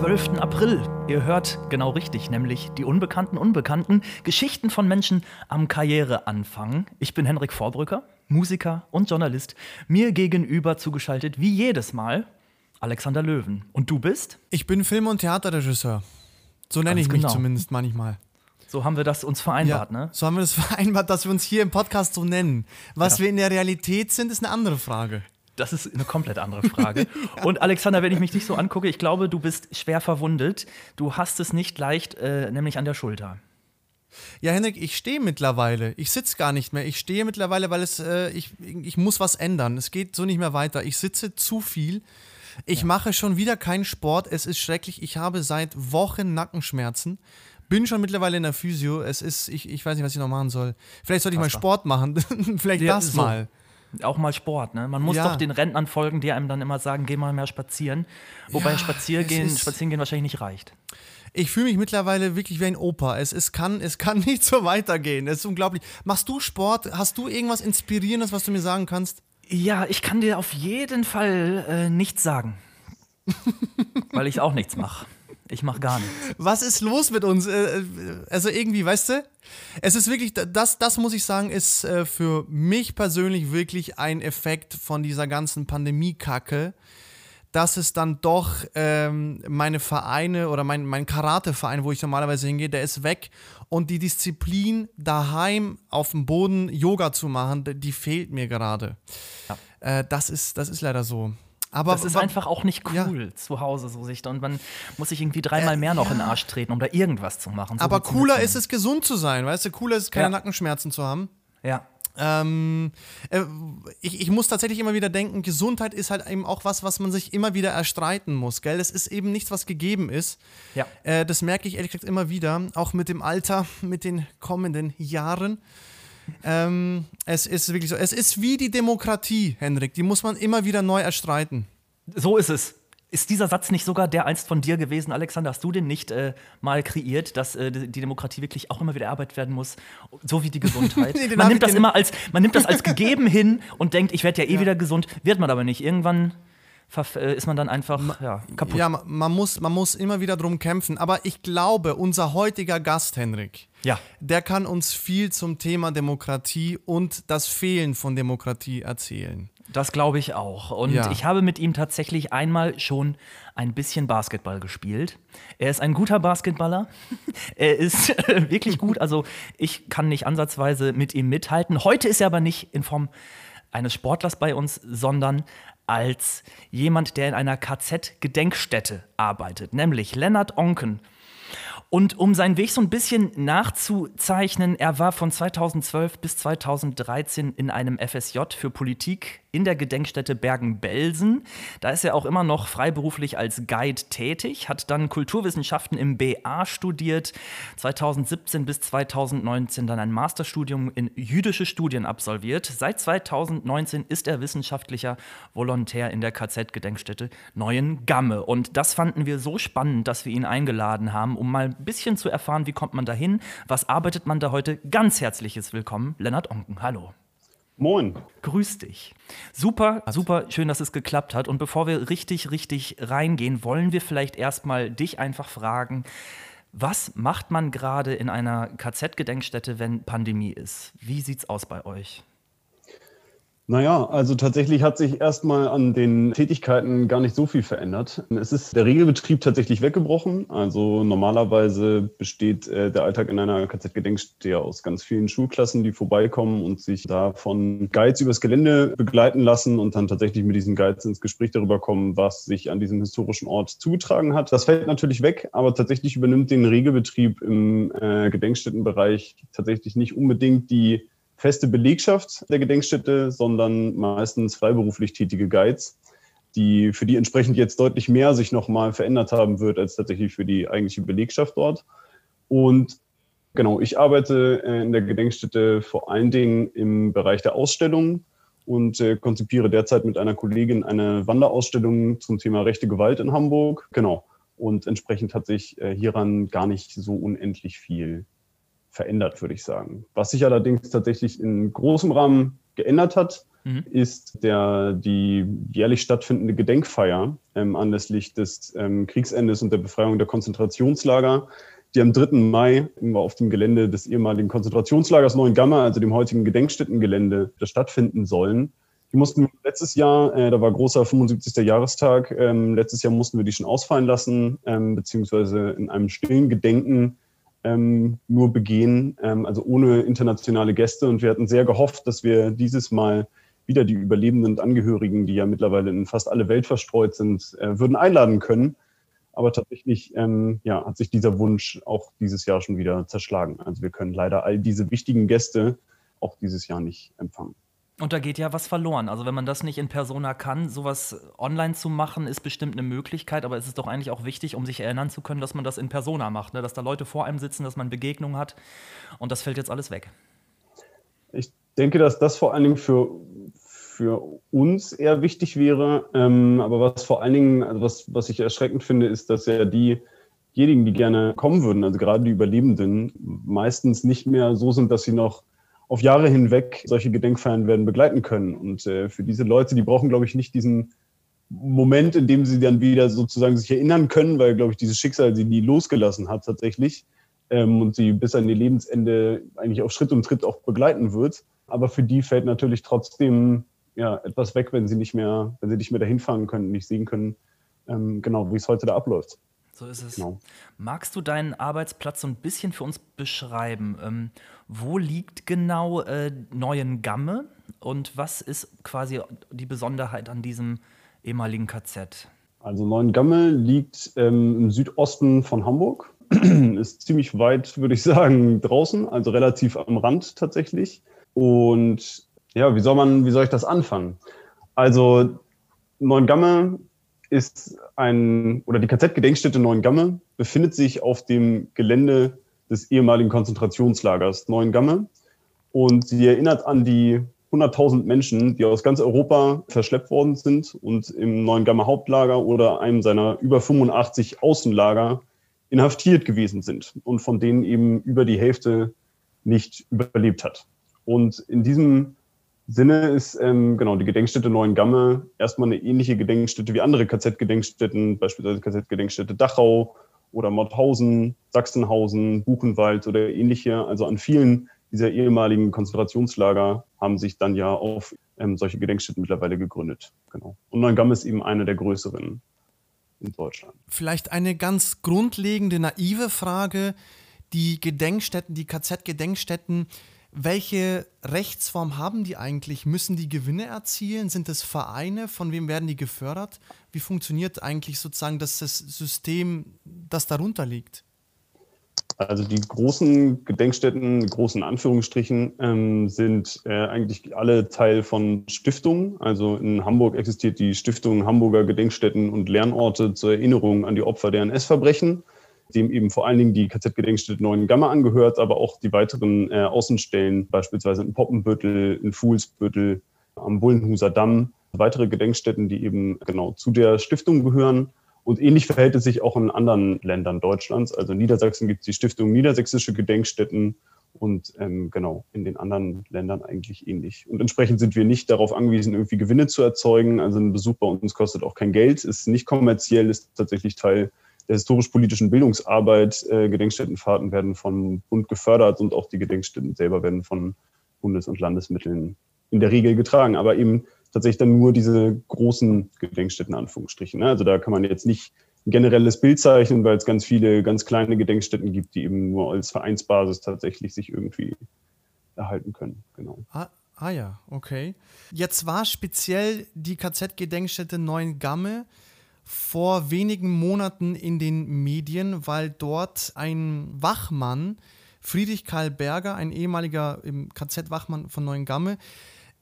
Wir schreiben den 12. April. Ihr hört genau richtig, nämlich die unbekannten Unbekannten, Geschichten von Menschen am Karriereanfang. Ich bin Henrik Vorbrücker, Musiker und Journalist. Mir gegenüber zugeschaltet, wie jedes Mal, Alexander Löwen. Und du bist? Ich bin Film- und Theaterregisseur. So nenne ich mich genau. zumindest manchmal. So haben wir das uns vereinbart, ja, ne? So haben wir das vereinbart, dass wir uns hier im Podcast so nennen. Was ja. wir in der Realität sind, ist eine andere Frage. Das ist eine komplett andere Frage. ja. Und Alexander, wenn ich mich dich so angucke, ich glaube, du bist schwer verwundet. Du hast es nicht leicht, äh, nämlich an der Schulter. Ja, Henrik, ich stehe mittlerweile. Ich sitze gar nicht mehr. Ich stehe mittlerweile, weil es, äh, ich, ich muss was ändern. Es geht so nicht mehr weiter. Ich sitze zu viel. Ich ja. mache schon wieder keinen Sport. Es ist schrecklich. Ich habe seit Wochen Nackenschmerzen. Bin schon mittlerweile in der Physio. Es ist, ich, ich weiß nicht, was ich noch machen soll. Vielleicht sollte ich mal Sport machen. Vielleicht ja, das so. Auch mal Sport, ne? Man muss ja. doch den Rentnern folgen, die einem dann immer sagen, geh mal mehr spazieren. Wobei ja, Spaziergehen, Spazierengehen wahrscheinlich nicht reicht. Ich fühle mich mittlerweile wirklich wie ein Opa. Es, es, kann, es kann nicht so weitergehen. Es ist unglaublich. Machst du Sport? Hast du irgendwas Inspirierendes, was du mir sagen kannst? Ja, ich kann dir auf jeden Fall äh, nichts sagen. weil ich auch nichts mache. Ich mache gar nichts. Was ist los mit uns? Äh, äh, also irgendwie, weißt du? Es ist wirklich, das, das muss ich sagen, ist äh, für mich persönlich wirklich ein Effekt von dieser ganzen Pandemie-Kacke, dass es dann doch ähm, meine Vereine oder mein, mein Karate-Verein, wo ich normalerweise hingehe, der ist weg und die Disziplin daheim auf dem Boden Yoga zu machen, die fehlt mir gerade. Ja. Äh, das, ist, das ist leider so. Aber das ist einfach auch nicht cool ja. zu Hause so sich und man muss sich irgendwie dreimal äh, mehr noch ja. in den Arsch treten, um da irgendwas zu machen. So aber cooler ist es gesund zu sein, weißt du? Cooler ist es keine ja. Nackenschmerzen zu haben. Ja. Ähm, äh, ich, ich muss tatsächlich immer wieder denken, Gesundheit ist halt eben auch was, was man sich immer wieder erstreiten muss, gell? Es ist eben nichts, was gegeben ist. Ja. Äh, das merke ich ehrlich gesagt immer wieder, auch mit dem Alter, mit den kommenden Jahren. Ähm, es ist wirklich so. Es ist wie die Demokratie, Henrik. Die muss man immer wieder neu erstreiten. So ist es. Ist dieser Satz nicht sogar der einst von dir gewesen, Alexander? Hast du den nicht äh, mal kreiert, dass äh, die Demokratie wirklich auch immer wieder erarbeitet werden muss, so wie die Gesundheit? nee, man nimmt das immer als, man nimmt das als gegeben hin und denkt, ich werde ja eh ja. wieder gesund, wird man aber nicht. Irgendwann ist man dann einfach ja, kaputt. Ja, man muss, man muss immer wieder drum kämpfen. Aber ich glaube, unser heutiger Gast, Henrik, ja. der kann uns viel zum Thema Demokratie und das Fehlen von Demokratie erzählen. Das glaube ich auch. Und ja. ich habe mit ihm tatsächlich einmal schon ein bisschen Basketball gespielt. Er ist ein guter Basketballer. er ist wirklich gut. Also ich kann nicht ansatzweise mit ihm mithalten. Heute ist er aber nicht in Form eines Sportlers bei uns, sondern als jemand, der in einer KZ-Gedenkstätte arbeitet, nämlich Lennart Onken. Und um seinen Weg so ein bisschen nachzuzeichnen, er war von 2012 bis 2013 in einem FSJ für Politik in der Gedenkstätte Bergen-Belsen. Da ist er auch immer noch freiberuflich als Guide tätig, hat dann Kulturwissenschaften im BA studiert, 2017 bis 2019 dann ein Masterstudium in jüdische Studien absolviert. Seit 2019 ist er wissenschaftlicher Volontär in der KZ-Gedenkstätte Neuen Gamme. Und das fanden wir so spannend, dass wir ihn eingeladen haben, um mal ein bisschen zu erfahren, wie kommt man da hin, was arbeitet man da heute. Ganz herzliches Willkommen, Lennart Onken. Hallo. Moin. Grüß dich. Super, super schön, dass es geklappt hat. Und bevor wir richtig, richtig reingehen, wollen wir vielleicht erstmal dich einfach fragen, was macht man gerade in einer KZ-Gedenkstätte, wenn Pandemie ist? Wie sieht's aus bei euch? Naja, also tatsächlich hat sich erstmal an den Tätigkeiten gar nicht so viel verändert. Es ist der Regelbetrieb tatsächlich weggebrochen. Also normalerweise besteht äh, der Alltag in einer KZ-Gedenkstätte aus ganz vielen Schulklassen, die vorbeikommen und sich da von Guides übers Gelände begleiten lassen und dann tatsächlich mit diesen Guides ins Gespräch darüber kommen, was sich an diesem historischen Ort zugetragen hat. Das fällt natürlich weg, aber tatsächlich übernimmt den Regelbetrieb im äh, Gedenkstättenbereich tatsächlich nicht unbedingt die feste Belegschaft der Gedenkstätte, sondern meistens freiberuflich tätige Guides, die für die entsprechend jetzt deutlich mehr sich nochmal verändert haben wird als tatsächlich für die eigentliche Belegschaft dort. Und genau, ich arbeite äh, in der Gedenkstätte vor allen Dingen im Bereich der Ausstellungen und äh, konzipiere derzeit mit einer Kollegin eine Wanderausstellung zum Thema rechte Gewalt in Hamburg. Genau. Und entsprechend hat sich äh, hieran gar nicht so unendlich viel verändert, würde ich sagen. Was sich allerdings tatsächlich in großem Rahmen geändert hat, mhm. ist der, die jährlich stattfindende Gedenkfeier ähm, anlässlich des ähm, Kriegsendes und der Befreiung der Konzentrationslager, die am 3. Mai auf dem Gelände des ehemaligen Konzentrationslagers Neuengamme, also dem heutigen Gedenkstättengelände, stattfinden sollen. Die mussten letztes Jahr, äh, da war großer 75. Jahrestag, ähm, letztes Jahr mussten wir die schon ausfallen lassen, ähm, beziehungsweise in einem stillen Gedenken ähm, nur begehen, ähm, also ohne internationale Gäste. Und wir hatten sehr gehofft, dass wir dieses Mal wieder die Überlebenden und Angehörigen, die ja mittlerweile in fast alle Welt verstreut sind, äh, würden einladen können. Aber tatsächlich ähm, ja, hat sich dieser Wunsch auch dieses Jahr schon wieder zerschlagen. Also wir können leider all diese wichtigen Gäste auch dieses Jahr nicht empfangen. Und da geht ja was verloren. Also wenn man das nicht in Persona kann, sowas online zu machen, ist bestimmt eine Möglichkeit, aber es ist doch eigentlich auch wichtig, um sich erinnern zu können, dass man das in Persona macht, ne? dass da Leute vor einem sitzen, dass man Begegnungen hat und das fällt jetzt alles weg. Ich denke, dass das vor allen Dingen für, für uns eher wichtig wäre, ähm, aber was vor allen Dingen, also was, was ich erschreckend finde, ist, dass ja diejenigen, die gerne kommen würden, also gerade die Überlebenden, meistens nicht mehr so sind, dass sie noch auf Jahre hinweg solche Gedenkfeiern werden begleiten können. Und äh, für diese Leute, die brauchen, glaube ich, nicht diesen Moment, in dem sie dann wieder sozusagen sich erinnern können, weil, glaube ich, dieses Schicksal sie nie losgelassen hat tatsächlich ähm, und sie bis an ihr Lebensende eigentlich auf Schritt und Tritt auch begleiten wird. Aber für die fällt natürlich trotzdem ja, etwas weg, wenn sie nicht mehr, wenn sie nicht mehr dahin fahren können, nicht sehen können, ähm, genau, wie es heute da abläuft. So ist es. Genau. Magst du deinen Arbeitsplatz so ein bisschen für uns beschreiben? Ähm, wo liegt genau äh, Neuengamme und was ist quasi die Besonderheit an diesem ehemaligen KZ? Also Neuengamme liegt ähm, im Südosten von Hamburg, ist ziemlich weit, würde ich sagen, draußen, also relativ am Rand tatsächlich. Und ja, wie soll man, wie soll ich das anfangen? Also Neuengamme ist ein, oder die KZ-Gedenkstätte Neuengamme befindet sich auf dem Gelände des ehemaligen Konzentrationslagers Neuengamme. Und sie erinnert an die 100.000 Menschen, die aus ganz Europa verschleppt worden sind und im Neuengammer Hauptlager oder einem seiner über 85 Außenlager inhaftiert gewesen sind und von denen eben über die Hälfte nicht überlebt hat. Und in diesem Sinne ist ähm, genau die Gedenkstätte Neuengamme erstmal eine ähnliche Gedenkstätte wie andere KZ-Gedenkstätten, beispielsweise KZ-Gedenkstätte Dachau oder Mauthausen, Sachsenhausen, Buchenwald oder ähnliche. Also an vielen dieser ehemaligen Konzentrationslager haben sich dann ja auf ähm, solche Gedenkstätten mittlerweile gegründet. Genau. Und Neuengamme ist eben eine der größeren in Deutschland. Vielleicht eine ganz grundlegende, naive Frage. Die Gedenkstätten, die KZ-Gedenkstätten, welche Rechtsform haben die eigentlich? Müssen die Gewinne erzielen? Sind es Vereine? Von wem werden die gefördert? Wie funktioniert eigentlich sozusagen das, das System, das darunter liegt? Also die großen Gedenkstätten, großen Anführungsstrichen, ähm, sind äh, eigentlich alle Teil von Stiftungen. Also in Hamburg existiert die Stiftung Hamburger Gedenkstätten und Lernorte zur Erinnerung an die Opfer der NS-Verbrechen dem eben vor allen Dingen die KZ-Gedenkstätte Neuen Gamma angehört, aber auch die weiteren äh, Außenstellen, beispielsweise in Poppenbüttel, in Fuhlsbüttel, am Bullenhuser Damm, weitere Gedenkstätten, die eben genau zu der Stiftung gehören. Und ähnlich verhält es sich auch in anderen Ländern Deutschlands. Also in Niedersachsen gibt es die Stiftung Niedersächsische Gedenkstätten und ähm, genau in den anderen Ländern eigentlich ähnlich. Und entsprechend sind wir nicht darauf angewiesen, irgendwie Gewinne zu erzeugen. Also ein Besuch bei uns kostet auch kein Geld, ist nicht kommerziell, ist tatsächlich Teil der historisch-politischen Bildungsarbeit. Äh, Gedenkstättenfahrten werden vom Bund gefördert und auch die Gedenkstätten selber werden von Bundes- und Landesmitteln in der Regel getragen, aber eben tatsächlich dann nur diese großen Gedenkstätten, Anführungsstrichen. Ne? Also da kann man jetzt nicht ein generelles Bild zeichnen, weil es ganz viele ganz kleine Gedenkstätten gibt, die eben nur als Vereinsbasis tatsächlich sich irgendwie erhalten können. Genau. Ah, ah ja, okay. Jetzt war speziell die KZ-Gedenkstätte Neuengamme vor wenigen Monaten in den Medien, weil dort ein Wachmann, Friedrich Karl Berger, ein ehemaliger KZ-Wachmann von Neuengamme,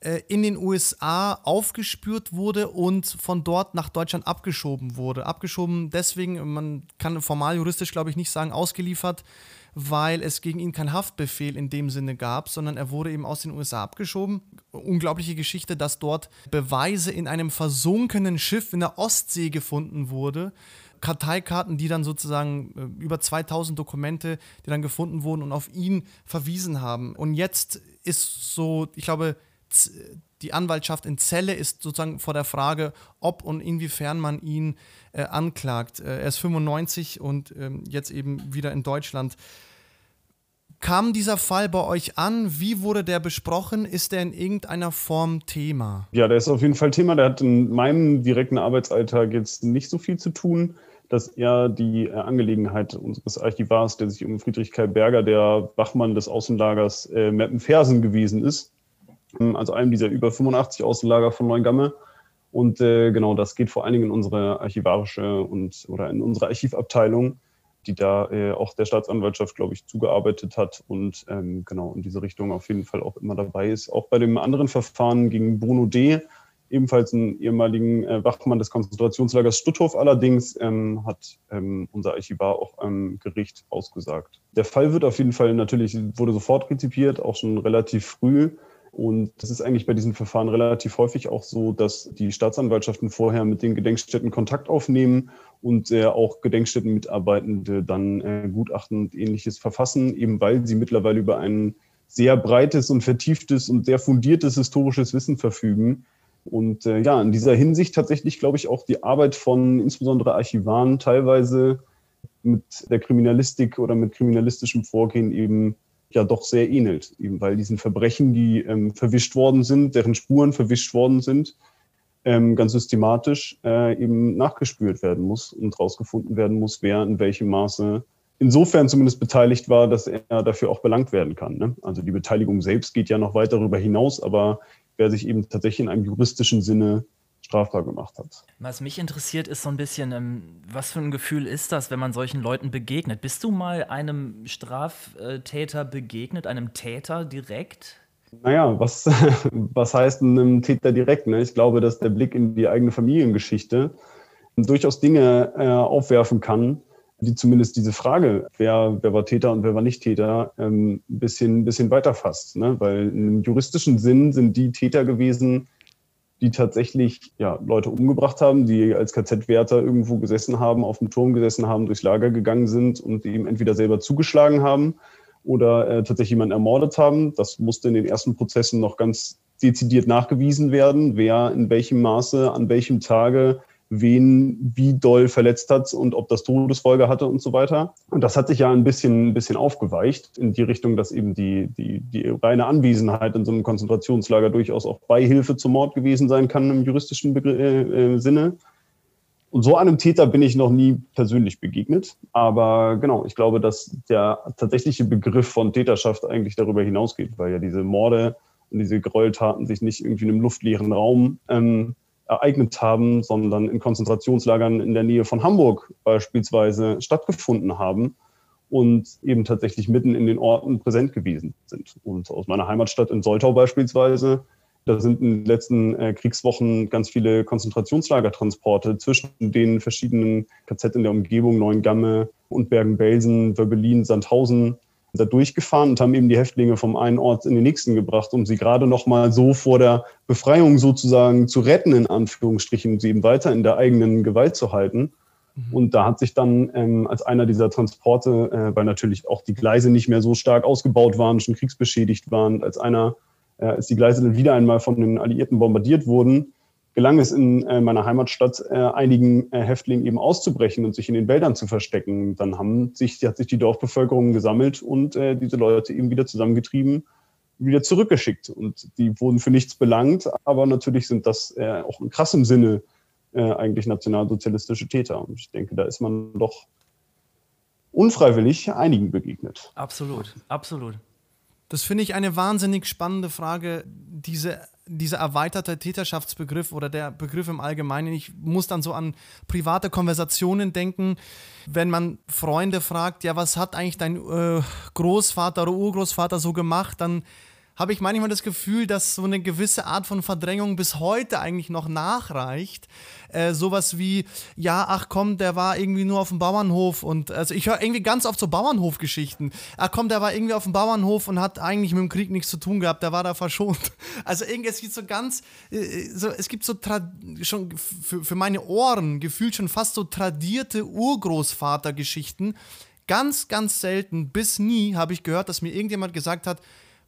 äh, in den USA aufgespürt wurde und von dort nach Deutschland abgeschoben wurde. Abgeschoben deswegen, man kann formal juristisch, glaube ich, nicht sagen, ausgeliefert, weil es gegen ihn keinen Haftbefehl in dem Sinne gab, sondern er wurde eben aus den USA abgeschoben. Unglaubliche Geschichte, dass dort Beweise in einem versunkenen Schiff in der Ostsee gefunden wurde. Karteikarten, die dann sozusagen äh, über 2000 Dokumente, die dann gefunden wurden und auf ihn verwiesen haben. Und jetzt ist so, ich glaube, die Anwaltschaft in Celle ist sozusagen vor der Frage, ob und inwiefern man ihn äh, anklagt. Äh, er ist 95 und ähm, jetzt eben wieder in Deutschland. Kam dieser Fall bei euch an? Wie wurde der besprochen? Ist der in irgendeiner Form Thema? Ja, der ist auf jeden Fall Thema. Der hat in meinem direkten Arbeitsalltag jetzt nicht so viel zu tun. Das ist eher die äh, Angelegenheit unseres Archivars, der sich um Friedrich Kai Berger, der Wachmann des Außenlagers äh, Meppenfersen gewesen ist. Ähm, also einem dieser über 85 Außenlager von Neuengamme. Und äh, genau, das geht vor allen Dingen in unsere archivarische und oder in unsere Archivabteilung die da äh, auch der Staatsanwaltschaft, glaube ich, zugearbeitet hat und ähm, genau in diese Richtung auf jeden Fall auch immer dabei ist. Auch bei dem anderen Verfahren gegen Bruno D., ebenfalls einen ehemaligen äh, Wachmann des Konzentrationslagers Stutthof allerdings, ähm, hat ähm, unser Archivar auch am Gericht ausgesagt. Der Fall wird auf jeden Fall natürlich, wurde sofort rezipiert, auch schon relativ früh. Und das ist eigentlich bei diesen Verfahren relativ häufig auch so, dass die Staatsanwaltschaften vorher mit den Gedenkstätten Kontakt aufnehmen und äh, auch Gedenkstättenmitarbeitende dann äh, Gutachten und ähnliches verfassen, eben weil sie mittlerweile über ein sehr breites und vertieftes und sehr fundiertes historisches Wissen verfügen. Und äh, ja, in dieser Hinsicht tatsächlich, glaube ich, auch die Arbeit von insbesondere Archivaren teilweise mit der Kriminalistik oder mit kriminalistischem Vorgehen eben ja doch sehr ähnelt, eben weil diesen Verbrechen, die ähm, verwischt worden sind, deren Spuren verwischt worden sind, ähm, ganz systematisch äh, eben nachgespürt werden muss und rausgefunden werden muss, wer in welchem Maße insofern zumindest beteiligt war, dass er dafür auch belangt werden kann. Ne? Also die Beteiligung selbst geht ja noch weit darüber hinaus, aber wer sich eben tatsächlich in einem juristischen Sinne strafbar gemacht hat. Was mich interessiert, ist so ein bisschen, ähm, was für ein Gefühl ist das, wenn man solchen Leuten begegnet? Bist du mal einem Straftäter begegnet, einem Täter direkt? Naja, was, was heißt einem Täter direkt? Ne? Ich glaube, dass der Blick in die eigene Familiengeschichte durchaus Dinge äh, aufwerfen kann, die zumindest diese Frage, wer, wer war Täter und wer war nicht Täter, ähm, ein bisschen, bisschen weiterfasst. Ne? Weil im juristischen Sinn sind die Täter gewesen, die tatsächlich ja, Leute umgebracht haben, die als KZ-Wärter irgendwo gesessen haben, auf dem Turm gesessen haben, durchs Lager gegangen sind und ihm entweder selber zugeschlagen haben oder äh, tatsächlich jemanden ermordet haben. Das musste in den ersten Prozessen noch ganz dezidiert nachgewiesen werden, wer in welchem Maße, an welchem Tage wen wie doll verletzt hat und ob das Todesfolge hatte und so weiter. Und das hat sich ja ein bisschen, ein bisschen aufgeweicht in die Richtung, dass eben die, die, die reine Anwesenheit in so einem Konzentrationslager durchaus auch Beihilfe zum Mord gewesen sein kann im juristischen Begr äh, äh, Sinne. Und so einem Täter bin ich noch nie persönlich begegnet. Aber genau, ich glaube, dass der tatsächliche Begriff von Täterschaft eigentlich darüber hinausgeht, weil ja diese Morde und diese Gräueltaten sich nicht irgendwie in einem luftleeren Raum ähm, ereignet haben, sondern in Konzentrationslagern in der Nähe von Hamburg beispielsweise stattgefunden haben und eben tatsächlich mitten in den Orten präsent gewesen sind. Und aus meiner Heimatstadt in Soltau beispielsweise, da sind in den letzten äh, Kriegswochen ganz viele Konzentrationslagertransporte zwischen den verschiedenen KZ in der Umgebung, Neuengamme und Bergen-Belsen, Wöbbelin, Sandhausen da durchgefahren und haben eben die Häftlinge vom einen Ort in den nächsten gebracht, um sie gerade noch mal so vor der Befreiung sozusagen zu retten, in Anführungsstrichen, um sie eben weiter in der eigenen Gewalt zu halten. Mhm. Und da hat sich dann ähm, als einer dieser Transporte, äh, weil natürlich auch die Gleise nicht mehr so stark ausgebaut waren, schon kriegsbeschädigt waren, als einer, als die Gleise dann wieder einmal von den Alliierten bombardiert wurden, gelang es in äh, meiner Heimatstadt äh, einigen äh, Häftlingen eben auszubrechen und sich in den Wäldern zu verstecken. Dann haben sich, hat sich die Dorfbevölkerung gesammelt und äh, diese Leute eben wieder zusammengetrieben, wieder zurückgeschickt. Und die wurden für nichts belangt, aber natürlich sind das äh, auch in krassem Sinne äh, eigentlich nationalsozialistische Täter. Und ich denke, da ist man doch unfreiwillig einigen begegnet. Absolut, absolut. Das finde ich eine wahnsinnig spannende Frage, diese dieser erweiterte Täterschaftsbegriff oder der Begriff im Allgemeinen. Ich muss dann so an private Konversationen denken, wenn man Freunde fragt, ja, was hat eigentlich dein äh, Großvater oder Urgroßvater so gemacht, dann habe ich manchmal das Gefühl, dass so eine gewisse Art von Verdrängung bis heute eigentlich noch nachreicht. Äh, sowas wie, ja, ach komm, der war irgendwie nur auf dem Bauernhof und also ich höre irgendwie ganz oft so Bauernhofgeschichten. Ach komm, der war irgendwie auf dem Bauernhof und hat eigentlich mit dem Krieg nichts zu tun gehabt, der war da verschont. Also irgendwie, es gibt so ganz, äh, so, es gibt so schon für, für meine Ohren gefühlt schon fast so tradierte Urgroßvatergeschichten. Ganz, ganz selten, bis nie habe ich gehört, dass mir irgendjemand gesagt hat,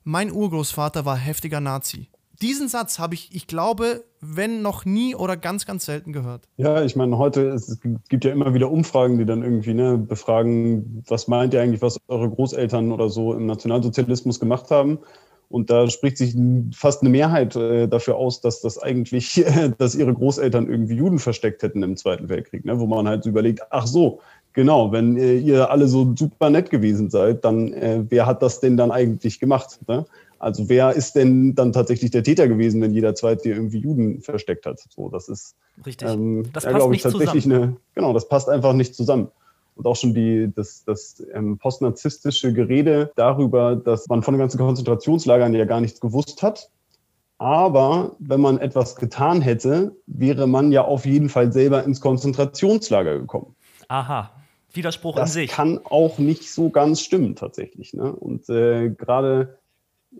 mein Urgroßvater war heftiger Nazi. diesen Satz habe ich, ich glaube, wenn noch nie oder ganz, ganz selten gehört. Ja, ich meine, heute, es gibt ja immer wieder Umfragen, die dann irgendwie ne, befragen, was meint ihr eigentlich, was eure Großeltern oder so im Nationalsozialismus gemacht haben. Und da spricht sich fast eine Mehrheit äh, dafür aus, dass das eigentlich, dass ihre Großeltern irgendwie Juden versteckt hätten im Zweiten Weltkrieg, ne? wo man halt so überlegt, ach so, genau, wenn äh, ihr alle so super nett gewesen seid, dann äh, wer hat das denn dann eigentlich gemacht? Ne? Also wer ist denn dann tatsächlich der Täter gewesen, wenn jeder Zweite irgendwie Juden versteckt hat? So, das ist richtig. Ähm, das ja, passt nicht tatsächlich zusammen. eine, genau, das passt einfach nicht zusammen und auch schon die, das, das ähm, postnarzisstische Gerede darüber, dass man von den ganzen Konzentrationslagern ja gar nichts gewusst hat. Aber wenn man etwas getan hätte, wäre man ja auf jeden Fall selber ins Konzentrationslager gekommen. Aha, Widerspruch das in sich. Kann auch nicht so ganz stimmen tatsächlich. Ne? Und äh, gerade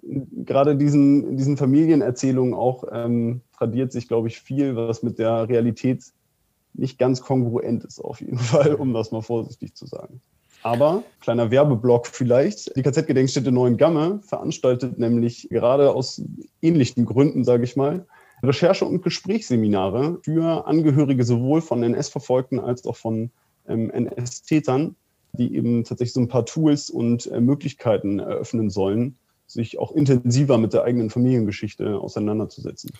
gerade diesen, diesen Familienerzählungen auch ähm, tradiert sich, glaube ich, viel, was mit der Realität nicht ganz kongruent ist, auf jeden Fall, um das mal vorsichtig zu sagen. Aber, kleiner Werbeblock vielleicht, die KZ-Gedenkstätte Neuengamme veranstaltet nämlich gerade aus ähnlichen Gründen, sage ich mal, Recherche- und Gesprächsseminare für Angehörige sowohl von NS-Verfolgten als auch von ähm, NS-Tätern, die eben tatsächlich so ein paar Tools und äh, Möglichkeiten eröffnen sollen, sich auch intensiver mit der eigenen Familiengeschichte auseinanderzusetzen.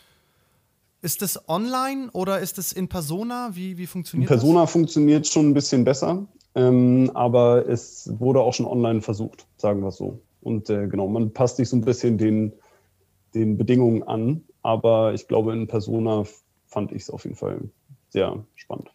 Ist das online oder ist es in Persona? Wie, wie funktioniert in Persona das? funktioniert schon ein bisschen besser, ähm, aber es wurde auch schon online versucht, sagen wir es so. Und äh, genau, man passt sich so ein bisschen den, den Bedingungen an, aber ich glaube, in Persona fand ich es auf jeden Fall sehr spannend.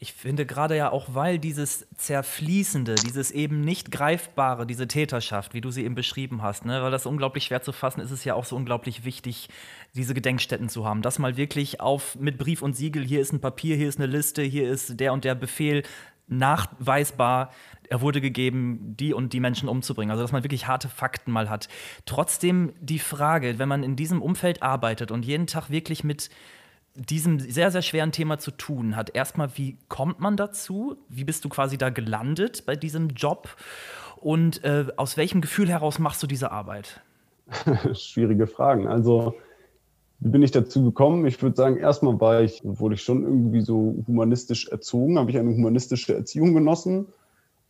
Ich finde gerade ja auch, weil dieses Zerfließende, dieses eben nicht greifbare, diese Täterschaft, wie du sie eben beschrieben hast, ne, weil das unglaublich schwer zu fassen ist, ist es ja auch so unglaublich wichtig, diese Gedenkstätten zu haben. Das mal wirklich auf mit Brief und Siegel, hier ist ein Papier, hier ist eine Liste, hier ist der und der Befehl, nachweisbar, er wurde gegeben, die und die Menschen umzubringen. Also, dass man wirklich harte Fakten mal hat. Trotzdem die Frage, wenn man in diesem Umfeld arbeitet und jeden Tag wirklich mit diesem sehr, sehr schweren Thema zu tun hat. Erstmal, wie kommt man dazu? Wie bist du quasi da gelandet bei diesem Job? Und äh, aus welchem Gefühl heraus machst du diese Arbeit? Schwierige Fragen. Also, wie bin ich dazu gekommen? Ich würde sagen, erstmal war ich, wurde ich schon irgendwie so humanistisch erzogen, habe ich eine humanistische Erziehung genossen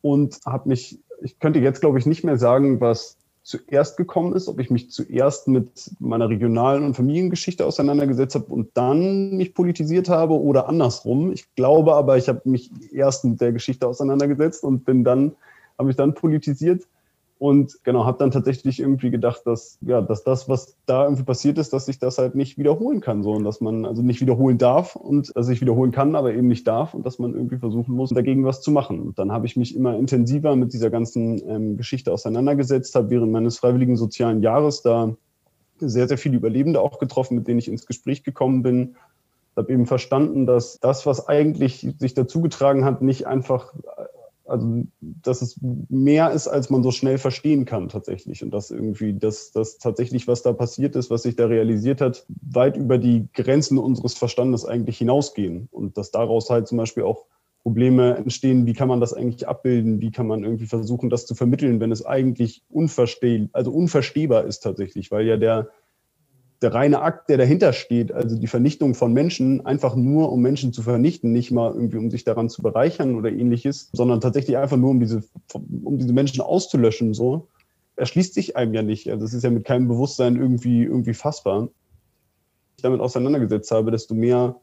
und habe mich, ich könnte jetzt, glaube ich, nicht mehr sagen, was zuerst gekommen ist, ob ich mich zuerst mit meiner regionalen und Familiengeschichte auseinandergesetzt habe und dann mich politisiert habe oder andersrum. Ich glaube aber, ich habe mich erst mit der Geschichte auseinandergesetzt und bin dann, habe ich dann politisiert. Und genau, habe dann tatsächlich irgendwie gedacht, dass, ja, dass das, was da irgendwie passiert ist, dass sich das halt nicht wiederholen kann. So, und dass man also nicht wiederholen darf und dass ich wiederholen kann, aber eben nicht darf und dass man irgendwie versuchen muss, dagegen was zu machen. Und dann habe ich mich immer intensiver mit dieser ganzen ähm, Geschichte auseinandergesetzt, habe während meines freiwilligen sozialen Jahres da sehr, sehr viele Überlebende auch getroffen, mit denen ich ins Gespräch gekommen bin. Ich habe eben verstanden, dass das, was eigentlich sich dazugetragen hat, nicht einfach also dass es mehr ist, als man so schnell verstehen kann tatsächlich. Und dass irgendwie das, das tatsächlich, was da passiert ist, was sich da realisiert hat, weit über die Grenzen unseres Verstandes eigentlich hinausgehen. Und dass daraus halt zum Beispiel auch Probleme entstehen, wie kann man das eigentlich abbilden, wie kann man irgendwie versuchen, das zu vermitteln, wenn es eigentlich unversteh also unverstehbar ist tatsächlich, weil ja der, der reine Akt, der dahinter steht, also die Vernichtung von Menschen, einfach nur um Menschen zu vernichten, nicht mal irgendwie um sich daran zu bereichern oder ähnliches, sondern tatsächlich einfach nur um diese, um diese Menschen auszulöschen, so, erschließt sich einem ja nicht. Also es ist ja mit keinem Bewusstsein irgendwie, irgendwie fassbar. Ich damit auseinandergesetzt habe, desto mehr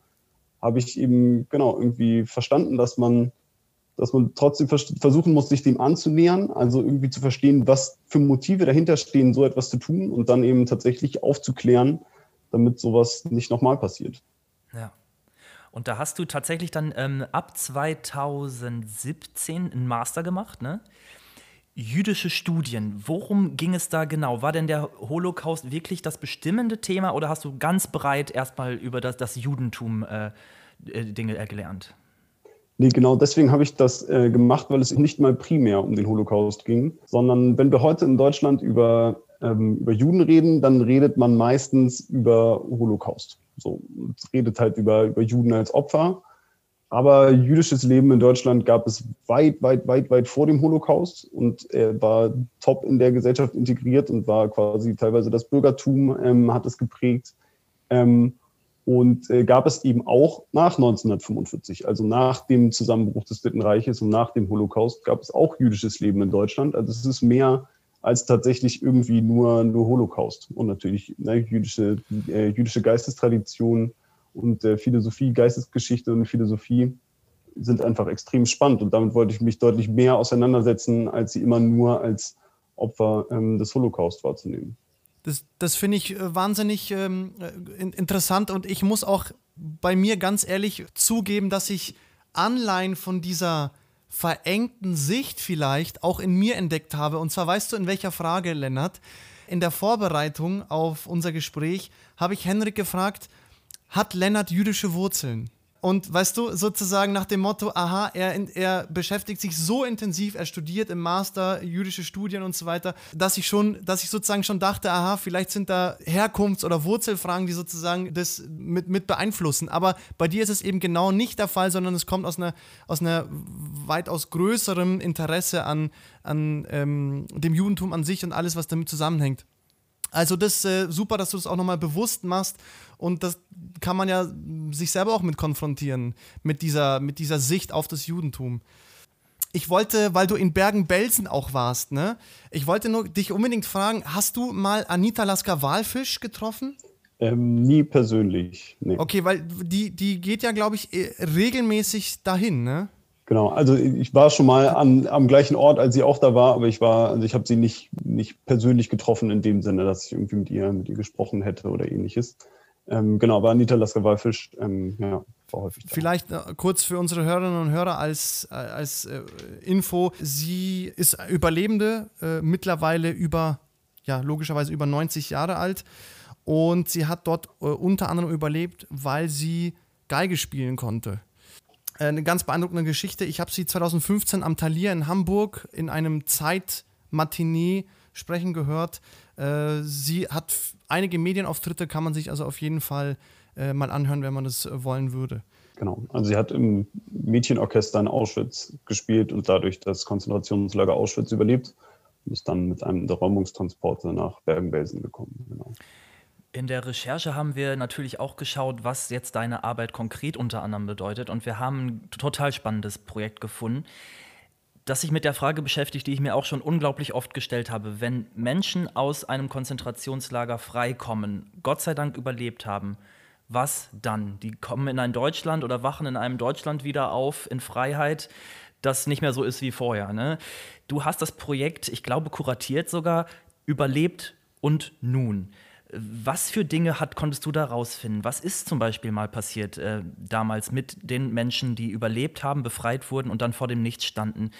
habe ich eben, genau, irgendwie verstanden, dass man dass man trotzdem versuchen muss, sich dem anzunähern, also irgendwie zu verstehen, was für Motive dahinter stehen, so etwas zu tun und dann eben tatsächlich aufzuklären, damit sowas nicht nochmal passiert. Ja. Und da hast du tatsächlich dann ähm, ab 2017 einen Master gemacht, ne? Jüdische Studien, worum ging es da genau? War denn der Holocaust wirklich das bestimmende Thema oder hast du ganz breit erstmal über das, das Judentum äh, äh Dinge erlernt? Nee, genau deswegen habe ich das äh, gemacht, weil es nicht mal primär um den Holocaust ging, sondern wenn wir heute in Deutschland über, ähm, über Juden reden, dann redet man meistens über Holocaust. So, redet halt über, über Juden als Opfer. Aber jüdisches Leben in Deutschland gab es weit, weit, weit, weit vor dem Holocaust und er war top in der Gesellschaft integriert und war quasi teilweise das Bürgertum, ähm, hat es geprägt. Ähm, und äh, gab es eben auch nach 1945, also nach dem Zusammenbruch des Dritten Reiches und nach dem Holocaust, gab es auch jüdisches Leben in Deutschland. Also es ist mehr als tatsächlich irgendwie nur, nur Holocaust. Und natürlich ne, jüdische, äh, jüdische Geistestradition und äh, Philosophie, Geistesgeschichte und Philosophie sind einfach extrem spannend. Und damit wollte ich mich deutlich mehr auseinandersetzen, als sie immer nur als Opfer ähm, des Holocaust wahrzunehmen. Das, das finde ich äh, wahnsinnig ähm, äh, interessant und ich muss auch bei mir ganz ehrlich zugeben, dass ich Anleihen von dieser verengten Sicht vielleicht auch in mir entdeckt habe. Und zwar weißt du, in welcher Frage, Lennart? In der Vorbereitung auf unser Gespräch habe ich Henrik gefragt, hat Lennart jüdische Wurzeln? Und weißt du, sozusagen nach dem Motto, aha, er, er beschäftigt sich so intensiv, er studiert im Master jüdische Studien und so weiter, dass ich schon, dass ich sozusagen schon dachte, aha, vielleicht sind da Herkunfts- oder Wurzelfragen, die sozusagen das mit, mit beeinflussen. Aber bei dir ist es eben genau nicht der Fall, sondern es kommt aus einer, aus einer weitaus größerem Interesse an, an ähm, dem Judentum an sich und alles, was damit zusammenhängt. Also das ist äh, super, dass du das auch nochmal bewusst machst und das kann man ja sich selber auch mit konfrontieren, mit dieser, mit dieser Sicht auf das Judentum. Ich wollte, weil du in Bergen-Belsen auch warst, ne? Ich wollte nur dich unbedingt fragen, hast du mal Anita Lasker-Walfisch getroffen? Ähm, nie persönlich. Nee. Okay, weil die, die geht ja, glaube ich, äh, regelmäßig dahin, ne? Genau, also ich war schon mal an, am gleichen Ort, als sie auch da war, aber ich war, also ich habe sie nicht, nicht persönlich getroffen in dem Sinne, dass ich irgendwie mit ihr, mit ihr gesprochen hätte oder ähnliches. Ähm, genau, aber Anita Lasker-Wallfisch, ähm, ja, war häufig da. Vielleicht äh, kurz für unsere Hörerinnen und Hörer als, äh, als äh, Info. Sie ist Überlebende, äh, mittlerweile über, ja, logischerweise über 90 Jahre alt. Und sie hat dort äh, unter anderem überlebt, weil sie Geige spielen konnte. Äh, eine ganz beeindruckende Geschichte. Ich habe sie 2015 am Talier in Hamburg in einem Zeitmatinee sprechen gehört. Äh, sie hat einige Medienauftritte, kann man sich also auf jeden Fall äh, mal anhören, wenn man das wollen würde. Genau. Also sie hat im Mädchenorchester in Auschwitz gespielt und dadurch das Konzentrationslager Auschwitz überlebt und ist dann mit einem der Räumungstransporte nach Bergen-Belsen gekommen. Genau. In der Recherche haben wir natürlich auch geschaut, was jetzt deine Arbeit konkret unter anderem bedeutet. Und wir haben ein total spannendes Projekt gefunden, das sich mit der Frage beschäftigt, die ich mir auch schon unglaublich oft gestellt habe. Wenn Menschen aus einem Konzentrationslager freikommen, Gott sei Dank überlebt haben, was dann? Die kommen in ein Deutschland oder wachen in einem Deutschland wieder auf in Freiheit, das nicht mehr so ist wie vorher. Ne? Du hast das Projekt, ich glaube, kuratiert sogar, überlebt und nun. Was für Dinge hat, konntest du da rausfinden? Was ist zum Beispiel mal passiert äh, damals mit den Menschen, die überlebt haben, befreit wurden und dann vor dem Nichts standen?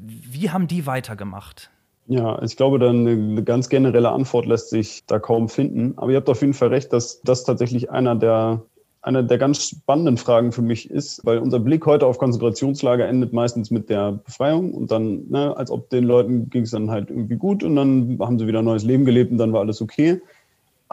Wie haben die weitergemacht? Ja, ich glaube, dann eine ganz generelle Antwort lässt sich da kaum finden. Aber ihr habt auf jeden Fall recht, dass das tatsächlich einer der, einer der ganz spannenden Fragen für mich ist, weil unser Blick heute auf Konzentrationslager endet meistens mit der Befreiung und dann, ne, als ob den Leuten ging es dann halt irgendwie gut und dann haben sie wieder ein neues Leben gelebt und dann war alles okay.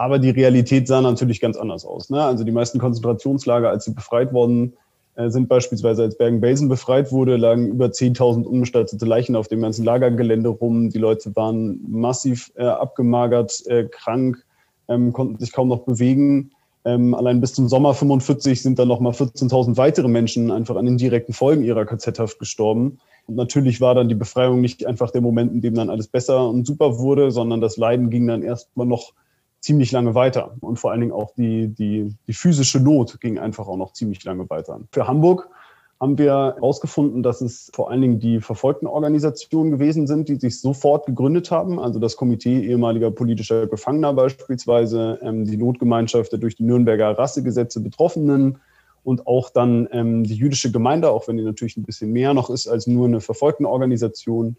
Aber die Realität sah natürlich ganz anders aus. Ne? Also die meisten Konzentrationslager, als sie befreit worden äh, sind, beispielsweise als Bergen-Belsen befreit wurde, lagen über 10.000 unbestattete Leichen auf dem ganzen Lagergelände rum. Die Leute waren massiv äh, abgemagert, äh, krank, ähm, konnten sich kaum noch bewegen. Ähm, allein bis zum Sommer 45 sind dann nochmal 14.000 weitere Menschen einfach an den direkten Folgen ihrer KZ-Haft gestorben. Und natürlich war dann die Befreiung nicht einfach der Moment, in dem dann alles besser und super wurde, sondern das Leiden ging dann erstmal noch ziemlich lange weiter. Und vor allen Dingen auch die, die, die physische Not ging einfach auch noch ziemlich lange weiter. Für Hamburg haben wir herausgefunden, dass es vor allen Dingen die verfolgten Organisationen gewesen sind, die sich sofort gegründet haben. Also das Komitee ehemaliger politischer Gefangener beispielsweise, ähm, die Notgemeinschaft der durch die Nürnberger Rassegesetze Betroffenen und auch dann ähm, die jüdische Gemeinde, auch wenn die natürlich ein bisschen mehr noch ist als nur eine verfolgten Organisation.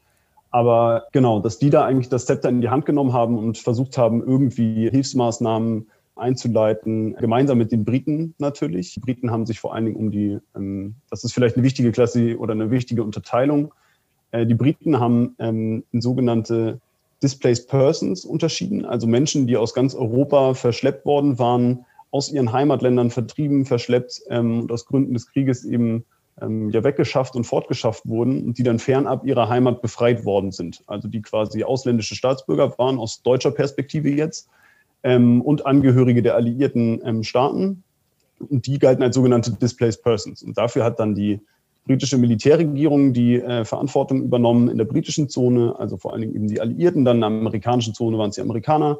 Aber genau, dass die da eigentlich das Zepter in die Hand genommen haben und versucht haben, irgendwie Hilfsmaßnahmen einzuleiten, gemeinsam mit den Briten natürlich. Die Briten haben sich vor allen Dingen um die, ähm, das ist vielleicht eine wichtige Klasse oder eine wichtige Unterteilung. Äh, die Briten haben ähm, sogenannte Displaced Persons unterschieden, also Menschen, die aus ganz Europa verschleppt worden waren, aus ihren Heimatländern vertrieben, verschleppt ähm, und aus Gründen des Krieges eben ähm, ja weggeschafft und fortgeschafft wurden und die dann fernab ihrer Heimat befreit worden sind. Also die quasi ausländische Staatsbürger waren aus deutscher Perspektive jetzt ähm, und Angehörige der alliierten ähm, Staaten. Und die galten als sogenannte Displaced Persons. Und dafür hat dann die britische Militärregierung die äh, Verantwortung übernommen in der britischen Zone, also vor allen Dingen eben die Alliierten, dann in der amerikanischen Zone waren es die Amerikaner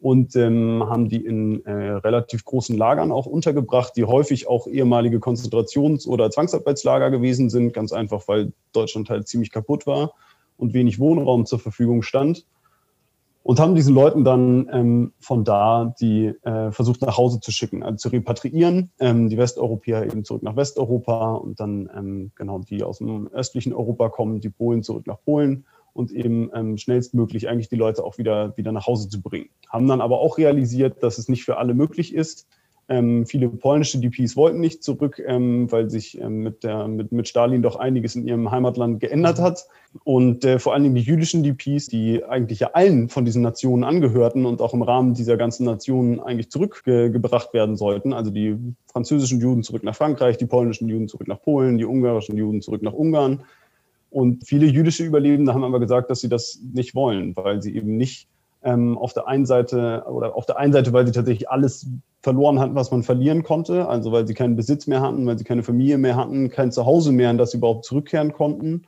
und ähm, haben die in äh, relativ großen Lagern auch untergebracht, die häufig auch ehemalige Konzentrations- oder Zwangsarbeitslager gewesen sind, ganz einfach, weil Deutschland halt ziemlich kaputt war und wenig Wohnraum zur Verfügung stand. Und haben diesen Leuten dann ähm, von da die äh, versucht nach Hause zu schicken, also zu repatriieren, ähm, die Westeuropäer eben zurück nach Westeuropa und dann ähm, genau die aus dem östlichen Europa kommen, die Polen zurück nach Polen und eben ähm, schnellstmöglich eigentlich die Leute auch wieder, wieder nach Hause zu bringen. Haben dann aber auch realisiert, dass es nicht für alle möglich ist, ähm, viele polnische DPs wollten nicht zurück, ähm, weil sich ähm, mit, der, mit, mit Stalin doch einiges in ihrem Heimatland geändert hat. Und äh, vor allen Dingen die jüdischen DPs, die eigentlich ja allen von diesen Nationen angehörten und auch im Rahmen dieser ganzen Nationen eigentlich zurückgebracht werden sollten. Also die französischen Juden zurück nach Frankreich, die polnischen Juden zurück nach Polen, die ungarischen Juden zurück nach Ungarn. Und viele jüdische Überlebende haben aber gesagt, dass sie das nicht wollen, weil sie eben nicht ähm, auf der einen Seite oder auf der einen Seite, weil sie tatsächlich alles verloren hatten, was man verlieren konnte, also weil sie keinen Besitz mehr hatten, weil sie keine Familie mehr hatten, kein Zuhause mehr, in das sie überhaupt zurückkehren konnten.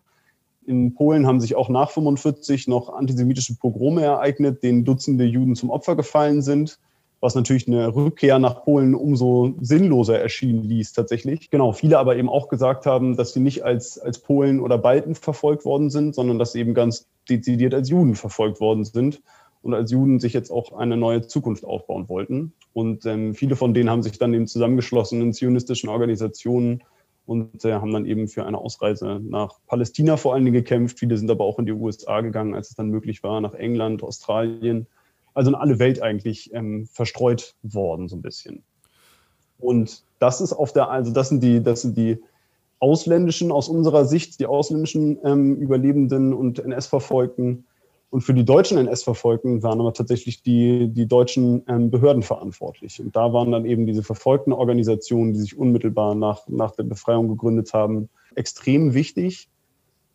In Polen haben sich auch nach 45 noch antisemitische Pogrome ereignet, denen Dutzende Juden zum Opfer gefallen sind, was natürlich eine Rückkehr nach Polen umso sinnloser erschienen ließ tatsächlich. Genau, viele aber eben auch gesagt haben, dass sie nicht als, als Polen oder Balten verfolgt worden sind, sondern dass sie eben ganz dezidiert als Juden verfolgt worden sind und als Juden sich jetzt auch eine neue Zukunft aufbauen wollten. Und ähm, viele von denen haben sich dann eben zusammengeschlossen in zionistischen Organisationen und äh, haben dann eben für eine Ausreise nach Palästina vor allen Dingen gekämpft. Viele sind aber auch in die USA gegangen, als es dann möglich war, nach England, Australien, also in alle Welt eigentlich ähm, verstreut worden, so ein bisschen. Und das ist auf der, also das sind die, das sind die ausländischen, aus unserer Sicht, die ausländischen ähm, Überlebenden und NS-Verfolgten. Und für die deutschen NS-Verfolgten waren aber tatsächlich die, die deutschen ähm, Behörden verantwortlich. Und da waren dann eben diese verfolgten Organisationen, die sich unmittelbar nach, nach der Befreiung gegründet haben, extrem wichtig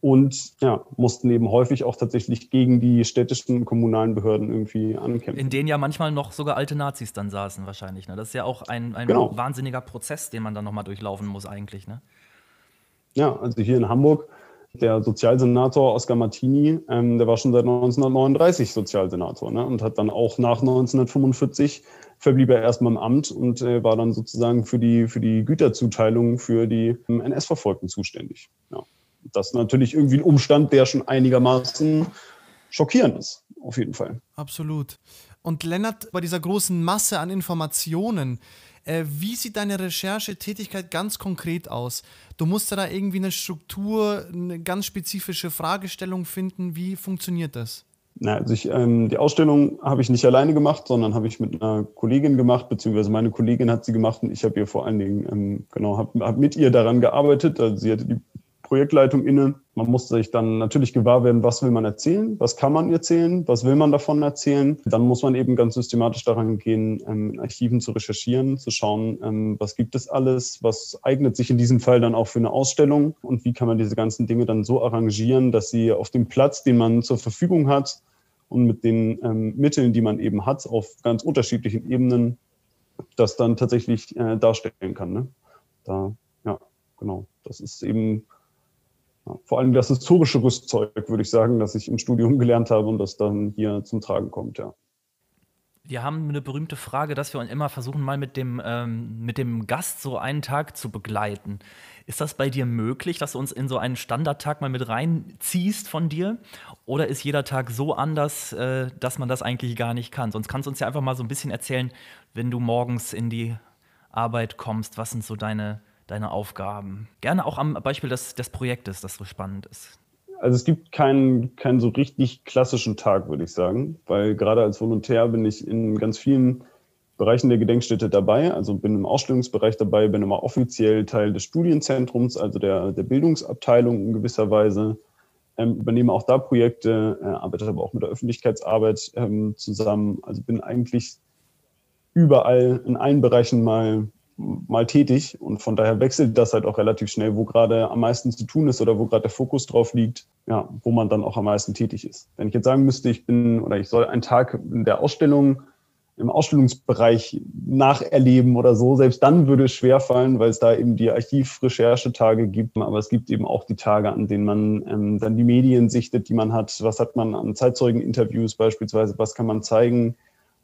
und ja, mussten eben häufig auch tatsächlich gegen die städtischen kommunalen Behörden irgendwie ankämpfen. In denen ja manchmal noch sogar alte Nazis dann saßen wahrscheinlich. Ne? Das ist ja auch ein, ein genau. wahnsinniger Prozess, den man dann nochmal durchlaufen muss eigentlich. Ne? Ja, also hier in Hamburg der Sozialsenator Oskar Martini, ähm, der war schon seit 1939 Sozialsenator ne? und hat dann auch nach 1945 verblieb er erstmal im Amt und äh, war dann sozusagen für die, für die Güterzuteilung für die ähm, NS-Verfolgten zuständig. Ja. Das ist natürlich irgendwie ein Umstand, der schon einigermaßen schockierend ist, auf jeden Fall. Absolut. Und Lennart, bei dieser großen Masse an Informationen, äh, wie sieht deine Recherchetätigkeit ganz konkret aus? Du musst da irgendwie eine Struktur, eine ganz spezifische Fragestellung finden. Wie funktioniert das? Na, also ich, ähm, die Ausstellung habe ich nicht alleine gemacht, sondern habe ich mit einer Kollegin gemacht, beziehungsweise meine Kollegin hat sie gemacht und ich habe ihr vor allen Dingen, ähm, genau, habe hab mit ihr daran gearbeitet. Also sie hatte die Projektleitung inne. Man musste sich dann natürlich gewahr werden, was will man erzählen, was kann man erzählen, was will man davon erzählen. Dann muss man eben ganz systematisch daran gehen, ähm, in Archiven zu recherchieren, zu schauen, ähm, was gibt es alles, was eignet sich in diesem Fall dann auch für eine Ausstellung und wie kann man diese ganzen Dinge dann so arrangieren, dass sie auf dem Platz, den man zur Verfügung hat und mit den ähm, Mitteln, die man eben hat, auf ganz unterschiedlichen Ebenen, das dann tatsächlich äh, darstellen kann. Ne? Da, ja, genau. Das ist eben vor allem das historische Rüstzeug, würde ich sagen, das ich im Studium gelernt habe und das dann hier zum Tragen kommt, ja. Wir haben eine berühmte Frage, dass wir uns immer versuchen, mal mit dem, ähm, mit dem Gast so einen Tag zu begleiten. Ist das bei dir möglich, dass du uns in so einen Standardtag mal mit reinziehst von dir? Oder ist jeder Tag so anders, äh, dass man das eigentlich gar nicht kann? Sonst kannst du uns ja einfach mal so ein bisschen erzählen, wenn du morgens in die Arbeit kommst, was sind so deine deine Aufgaben? Gerne auch am Beispiel des, des Projektes, das so spannend ist. Also es gibt keinen, keinen so richtig klassischen Tag, würde ich sagen, weil gerade als Volontär bin ich in ganz vielen Bereichen der Gedenkstätte dabei, also bin im Ausstellungsbereich dabei, bin immer offiziell Teil des Studienzentrums, also der, der Bildungsabteilung in gewisser Weise, ähm, übernehme auch da Projekte, äh, arbeite aber auch mit der Öffentlichkeitsarbeit ähm, zusammen, also bin eigentlich überall in allen Bereichen mal, mal tätig und von daher wechselt das halt auch relativ schnell, wo gerade am meisten zu tun ist oder wo gerade der Fokus drauf liegt, ja, wo man dann auch am meisten tätig ist. Wenn ich jetzt sagen müsste, ich bin oder ich soll einen Tag in der Ausstellung im Ausstellungsbereich nacherleben oder so. Selbst dann würde es schwerfallen, weil es da eben die Archivrecherchetage gibt. Aber es gibt eben auch die Tage, an denen man ähm, dann die Medien sichtet, die man hat. Was hat man an Zeitzeugeninterviews beispielsweise? Was kann man zeigen?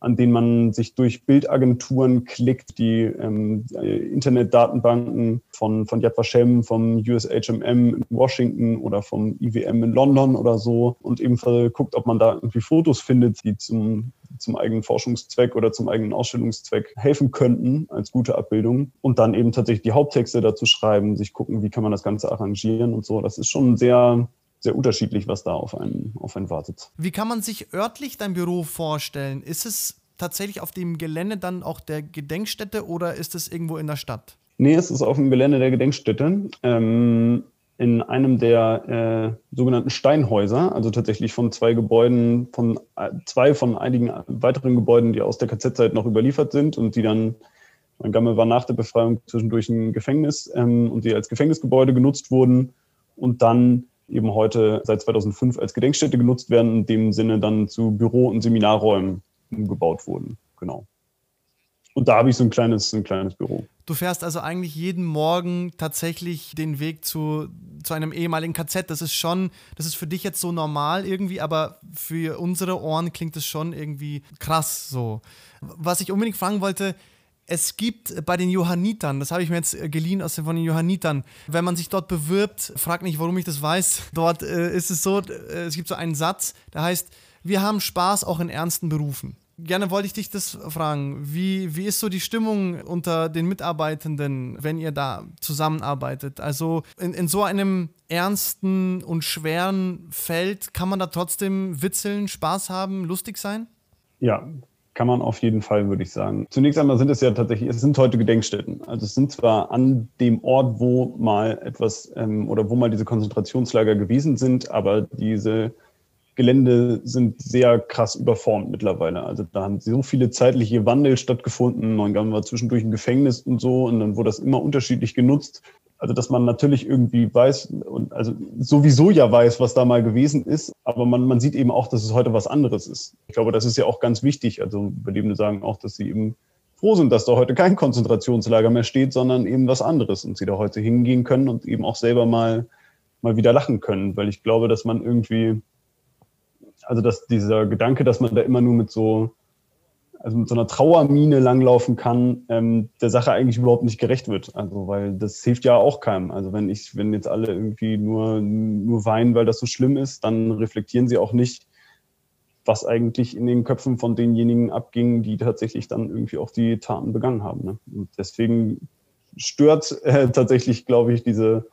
An denen man sich durch Bildagenturen klickt, die ähm, Internetdatenbanken von, von Yad Vashem, vom USHMM in Washington oder vom IWM in London oder so und eben guckt, ob man da irgendwie Fotos findet, die zum, zum eigenen Forschungszweck oder zum eigenen Ausstellungszweck helfen könnten als gute Abbildung und dann eben tatsächlich die Haupttexte dazu schreiben, sich gucken, wie kann man das Ganze arrangieren und so. Das ist schon sehr, sehr unterschiedlich, was da auf einen, auf einen wartet. Wie kann man sich örtlich dein Büro vorstellen? Ist es tatsächlich auf dem Gelände dann auch der Gedenkstätte oder ist es irgendwo in der Stadt? Nee, es ist auf dem Gelände der Gedenkstätte. Ähm, in einem der äh, sogenannten Steinhäuser, also tatsächlich von zwei Gebäuden, von äh, zwei von einigen weiteren Gebäuden, die aus der KZ-Zeit noch überliefert sind und die dann, mein Gammel war nach der Befreiung zwischendurch ein Gefängnis ähm, und die als Gefängnisgebäude genutzt wurden und dann eben heute seit 2005 als Gedenkstätte genutzt werden, in dem Sinne dann zu Büro- und Seminarräumen umgebaut wurden. Genau. Und da habe ich so ein kleines, ein kleines Büro. Du fährst also eigentlich jeden Morgen tatsächlich den Weg zu, zu einem ehemaligen KZ. Das ist schon, das ist für dich jetzt so normal irgendwie, aber für unsere Ohren klingt es schon irgendwie krass so. Was ich unbedingt fragen wollte, es gibt bei den Johannitern, das habe ich mir jetzt geliehen aus den, von den Johannitern, wenn man sich dort bewirbt, frag nicht, warum ich das weiß, dort äh, ist es so, äh, es gibt so einen Satz, der heißt, wir haben Spaß auch in ernsten Berufen. Gerne wollte ich dich das fragen. Wie, wie ist so die Stimmung unter den Mitarbeitenden, wenn ihr da zusammenarbeitet? Also in, in so einem ernsten und schweren Feld kann man da trotzdem witzeln, Spaß haben, lustig sein? Ja, kann man auf jeden Fall, würde ich sagen. Zunächst einmal sind es ja tatsächlich, es sind heute Gedenkstätten. Also es sind zwar an dem Ort, wo mal etwas ähm, oder wo mal diese Konzentrationslager gewesen sind, aber diese Gelände sind sehr krass überformt mittlerweile. Also da haben so viele zeitliche Wandel stattgefunden. Neuengamme war zwischendurch ein Gefängnis und so und dann wurde das immer unterschiedlich genutzt. Also dass man natürlich irgendwie weiß und also sowieso ja weiß, was da mal gewesen ist, aber man, man sieht eben auch, dass es heute was anderes ist. Ich glaube, das ist ja auch ganz wichtig. Also Überlebende sagen auch, dass sie eben froh sind, dass da heute kein Konzentrationslager mehr steht, sondern eben was anderes und sie da heute hingehen können und eben auch selber mal, mal wieder lachen können, weil ich glaube, dass man irgendwie also dass dieser Gedanke, dass man da immer nur mit so, also mit so einer Trauermine langlaufen kann, ähm, der Sache eigentlich überhaupt nicht gerecht wird. Also, weil das hilft ja auch keinem. Also wenn ich, wenn jetzt alle irgendwie nur, nur weinen, weil das so schlimm ist, dann reflektieren sie auch nicht, was eigentlich in den Köpfen von denjenigen abging, die tatsächlich dann irgendwie auch die Taten begangen haben. Ne? Und deswegen stört äh, tatsächlich, glaube ich, diese,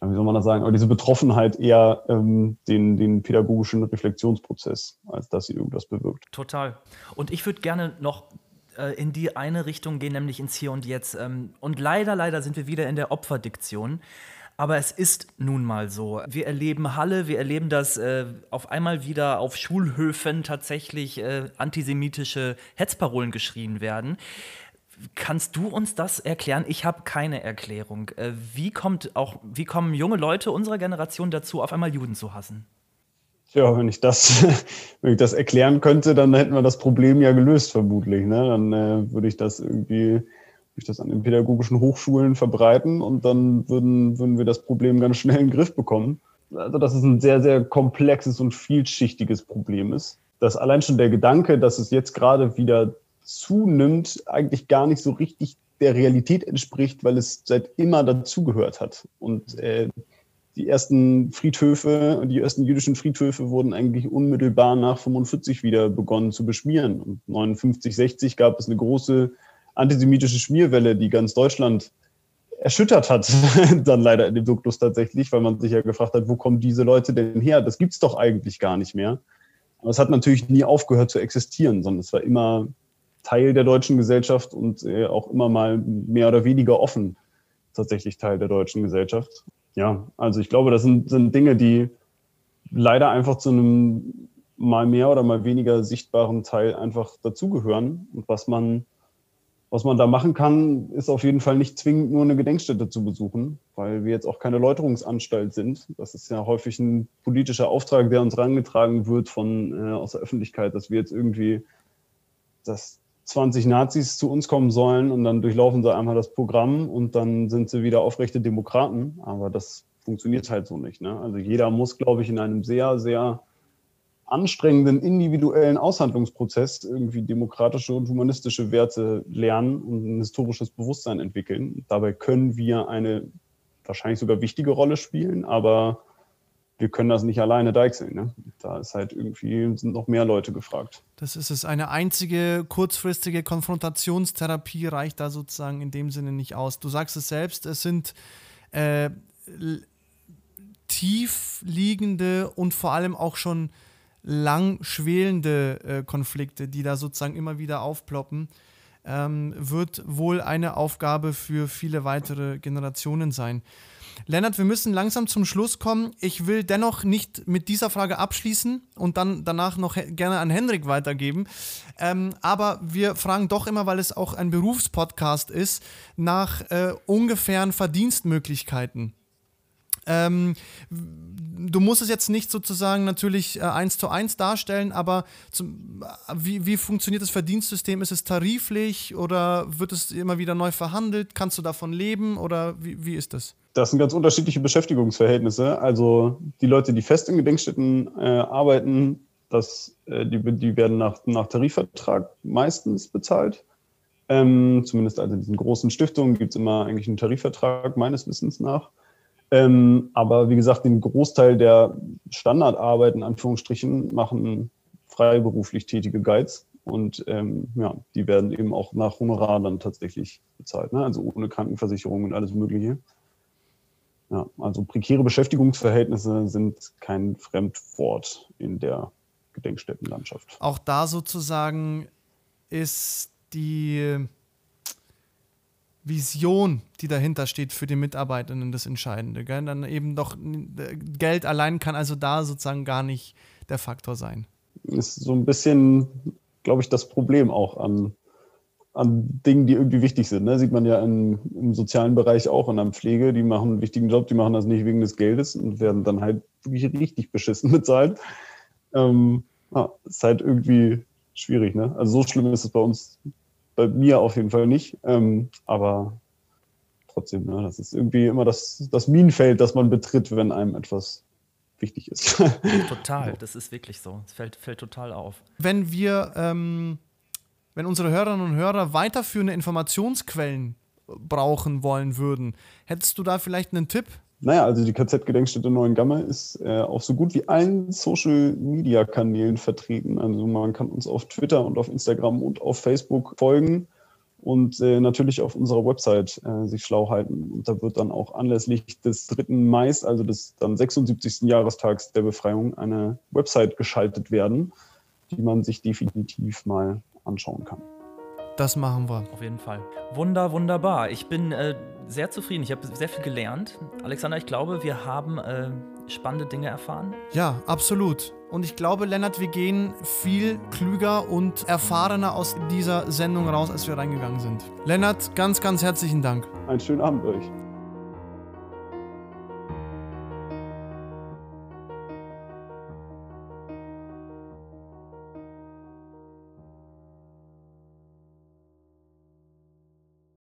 wie soll man das sagen, aber diese Betroffenheit eher ähm, den, den pädagogischen Reflexionsprozess, als dass sie irgendwas bewirkt. Total. Und ich würde gerne noch äh, in die eine Richtung gehen, nämlich ins Hier und Jetzt. Ähm, und leider, leider sind wir wieder in der Opferdiktion. Aber es ist nun mal so. Wir erleben Halle, wir erleben, dass äh, auf einmal wieder auf Schulhöfen tatsächlich äh, antisemitische Hetzparolen geschrien werden. Kannst du uns das erklären? Ich habe keine Erklärung. Äh, wie, kommt auch, wie kommen junge Leute unserer Generation dazu, auf einmal Juden zu hassen? Ja, wenn ich das, wenn ich das erklären könnte, dann hätten wir das Problem ja gelöst, vermutlich. Ne? Dann äh, würde ich das irgendwie, ich das an den pädagogischen Hochschulen verbreiten und dann würden, würden wir das Problem ganz schnell in den Griff bekommen. Also, dass es ein sehr, sehr komplexes und vielschichtiges Problem ist. Dass allein schon der Gedanke, dass es jetzt gerade wieder zunimmt, eigentlich gar nicht so richtig der Realität entspricht, weil es seit immer dazugehört hat. Und äh, die ersten Friedhöfe, die ersten jüdischen Friedhöfe wurden eigentlich unmittelbar nach 45 wieder begonnen zu beschmieren. Und 59, 60 gab es eine große antisemitische Schmierwelle, die ganz Deutschland erschüttert hat, dann leider in dem Duktus tatsächlich, weil man sich ja gefragt hat, wo kommen diese Leute denn her? Das gibt's doch eigentlich gar nicht mehr. Aber es hat natürlich nie aufgehört zu existieren, sondern es war immer Teil der deutschen Gesellschaft und äh, auch immer mal mehr oder weniger offen tatsächlich Teil der deutschen Gesellschaft. Ja, also ich glaube, das sind, sind Dinge, die leider einfach zu einem mal mehr oder mal weniger sichtbaren Teil einfach dazugehören. Und was man, was man da machen kann, ist auf jeden Fall nicht zwingend nur eine Gedenkstätte zu besuchen, weil wir jetzt auch keine Läuterungsanstalt sind. Das ist ja häufig ein politischer Auftrag, der uns herangetragen wird von äh, aus der Öffentlichkeit, dass wir jetzt irgendwie das 20 Nazis zu uns kommen sollen und dann durchlaufen sie einmal das Programm und dann sind sie wieder aufrechte Demokraten. Aber das funktioniert halt so nicht. Ne? Also jeder muss, glaube ich, in einem sehr, sehr anstrengenden individuellen Aushandlungsprozess irgendwie demokratische und humanistische Werte lernen und ein historisches Bewusstsein entwickeln. Dabei können wir eine wahrscheinlich sogar wichtige Rolle spielen, aber wir können das nicht alleine deichseln. Ne? Da ist halt irgendwie, sind noch mehr Leute gefragt. Das ist es. Eine einzige kurzfristige Konfrontationstherapie reicht da sozusagen in dem Sinne nicht aus. Du sagst es selbst, es sind äh, tief liegende und vor allem auch schon lang schwelende äh, Konflikte, die da sozusagen immer wieder aufploppen, ähm, wird wohl eine Aufgabe für viele weitere Generationen sein. Lennart, wir müssen langsam zum Schluss kommen. Ich will dennoch nicht mit dieser Frage abschließen und dann danach noch gerne an Henrik weitergeben. Ähm, aber wir fragen doch immer, weil es auch ein Berufspodcast ist, nach äh, ungefähren Verdienstmöglichkeiten. Ähm, du musst es jetzt nicht sozusagen natürlich äh, eins zu eins darstellen, aber zum, wie, wie funktioniert das Verdienstsystem? Ist es tariflich oder wird es immer wieder neu verhandelt? Kannst du davon leben oder wie, wie ist das? Das sind ganz unterschiedliche Beschäftigungsverhältnisse. Also die Leute, die fest in Gedenkstätten äh, arbeiten, das, äh, die, die werden nach, nach Tarifvertrag meistens bezahlt. Ähm, zumindest also in diesen großen Stiftungen gibt es immer eigentlich einen Tarifvertrag, meines Wissens nach. Ähm, aber wie gesagt, den Großteil der Standardarbeit in Anführungsstrichen machen freiberuflich tätige Guides. Und ähm, ja, die werden eben auch nach Honorar dann tatsächlich bezahlt, ne? also ohne Krankenversicherung und alles Mögliche. Ja, also prekäre Beschäftigungsverhältnisse sind kein Fremdwort in der Gedenkstättenlandschaft. Auch da sozusagen ist die Vision, die dahinter steht für die Mitarbeitenden, das Entscheidende. Gell? Dann eben doch Geld allein kann also da sozusagen gar nicht der Faktor sein. Ist so ein bisschen, glaube ich, das Problem auch an, an Dingen, die irgendwie wichtig sind. Ne? Sieht man ja in, im sozialen Bereich auch in der Pflege, die machen einen wichtigen Job, die machen das nicht wegen des Geldes und werden dann halt wirklich richtig beschissen bezahlt. Ähm, ja, ist halt irgendwie schwierig. Ne? Also so schlimm ist es bei uns bei mir auf jeden Fall nicht. Ähm, aber trotzdem, ne, das ist irgendwie immer das, das Minenfeld, das man betritt, wenn einem etwas wichtig ist. total, das ist wirklich so. Es fällt, fällt total auf. Wenn wir, ähm, wenn unsere Hörerinnen und Hörer weiterführende Informationsquellen brauchen wollen würden, hättest du da vielleicht einen Tipp? Naja, also die KZ-Gedenkstätte Neuengamme ist äh, auf so gut wie allen Social-Media-Kanälen vertreten. Also man kann uns auf Twitter und auf Instagram und auf Facebook folgen und äh, natürlich auf unserer Website äh, sich schlau halten. Und da wird dann auch anlässlich des 3. Mai, also des dann 76. Jahrestags der Befreiung, eine Website geschaltet werden, die man sich definitiv mal anschauen kann. Das machen wir. Auf jeden Fall. Wunder, wunderbar. Ich bin äh, sehr zufrieden. Ich habe sehr viel gelernt. Alexander, ich glaube, wir haben äh, spannende Dinge erfahren. Ja, absolut. Und ich glaube, Lennart, wir gehen viel klüger und erfahrener aus dieser Sendung raus, als wir reingegangen sind. Lennart, ganz, ganz herzlichen Dank. Einen schönen Abend euch.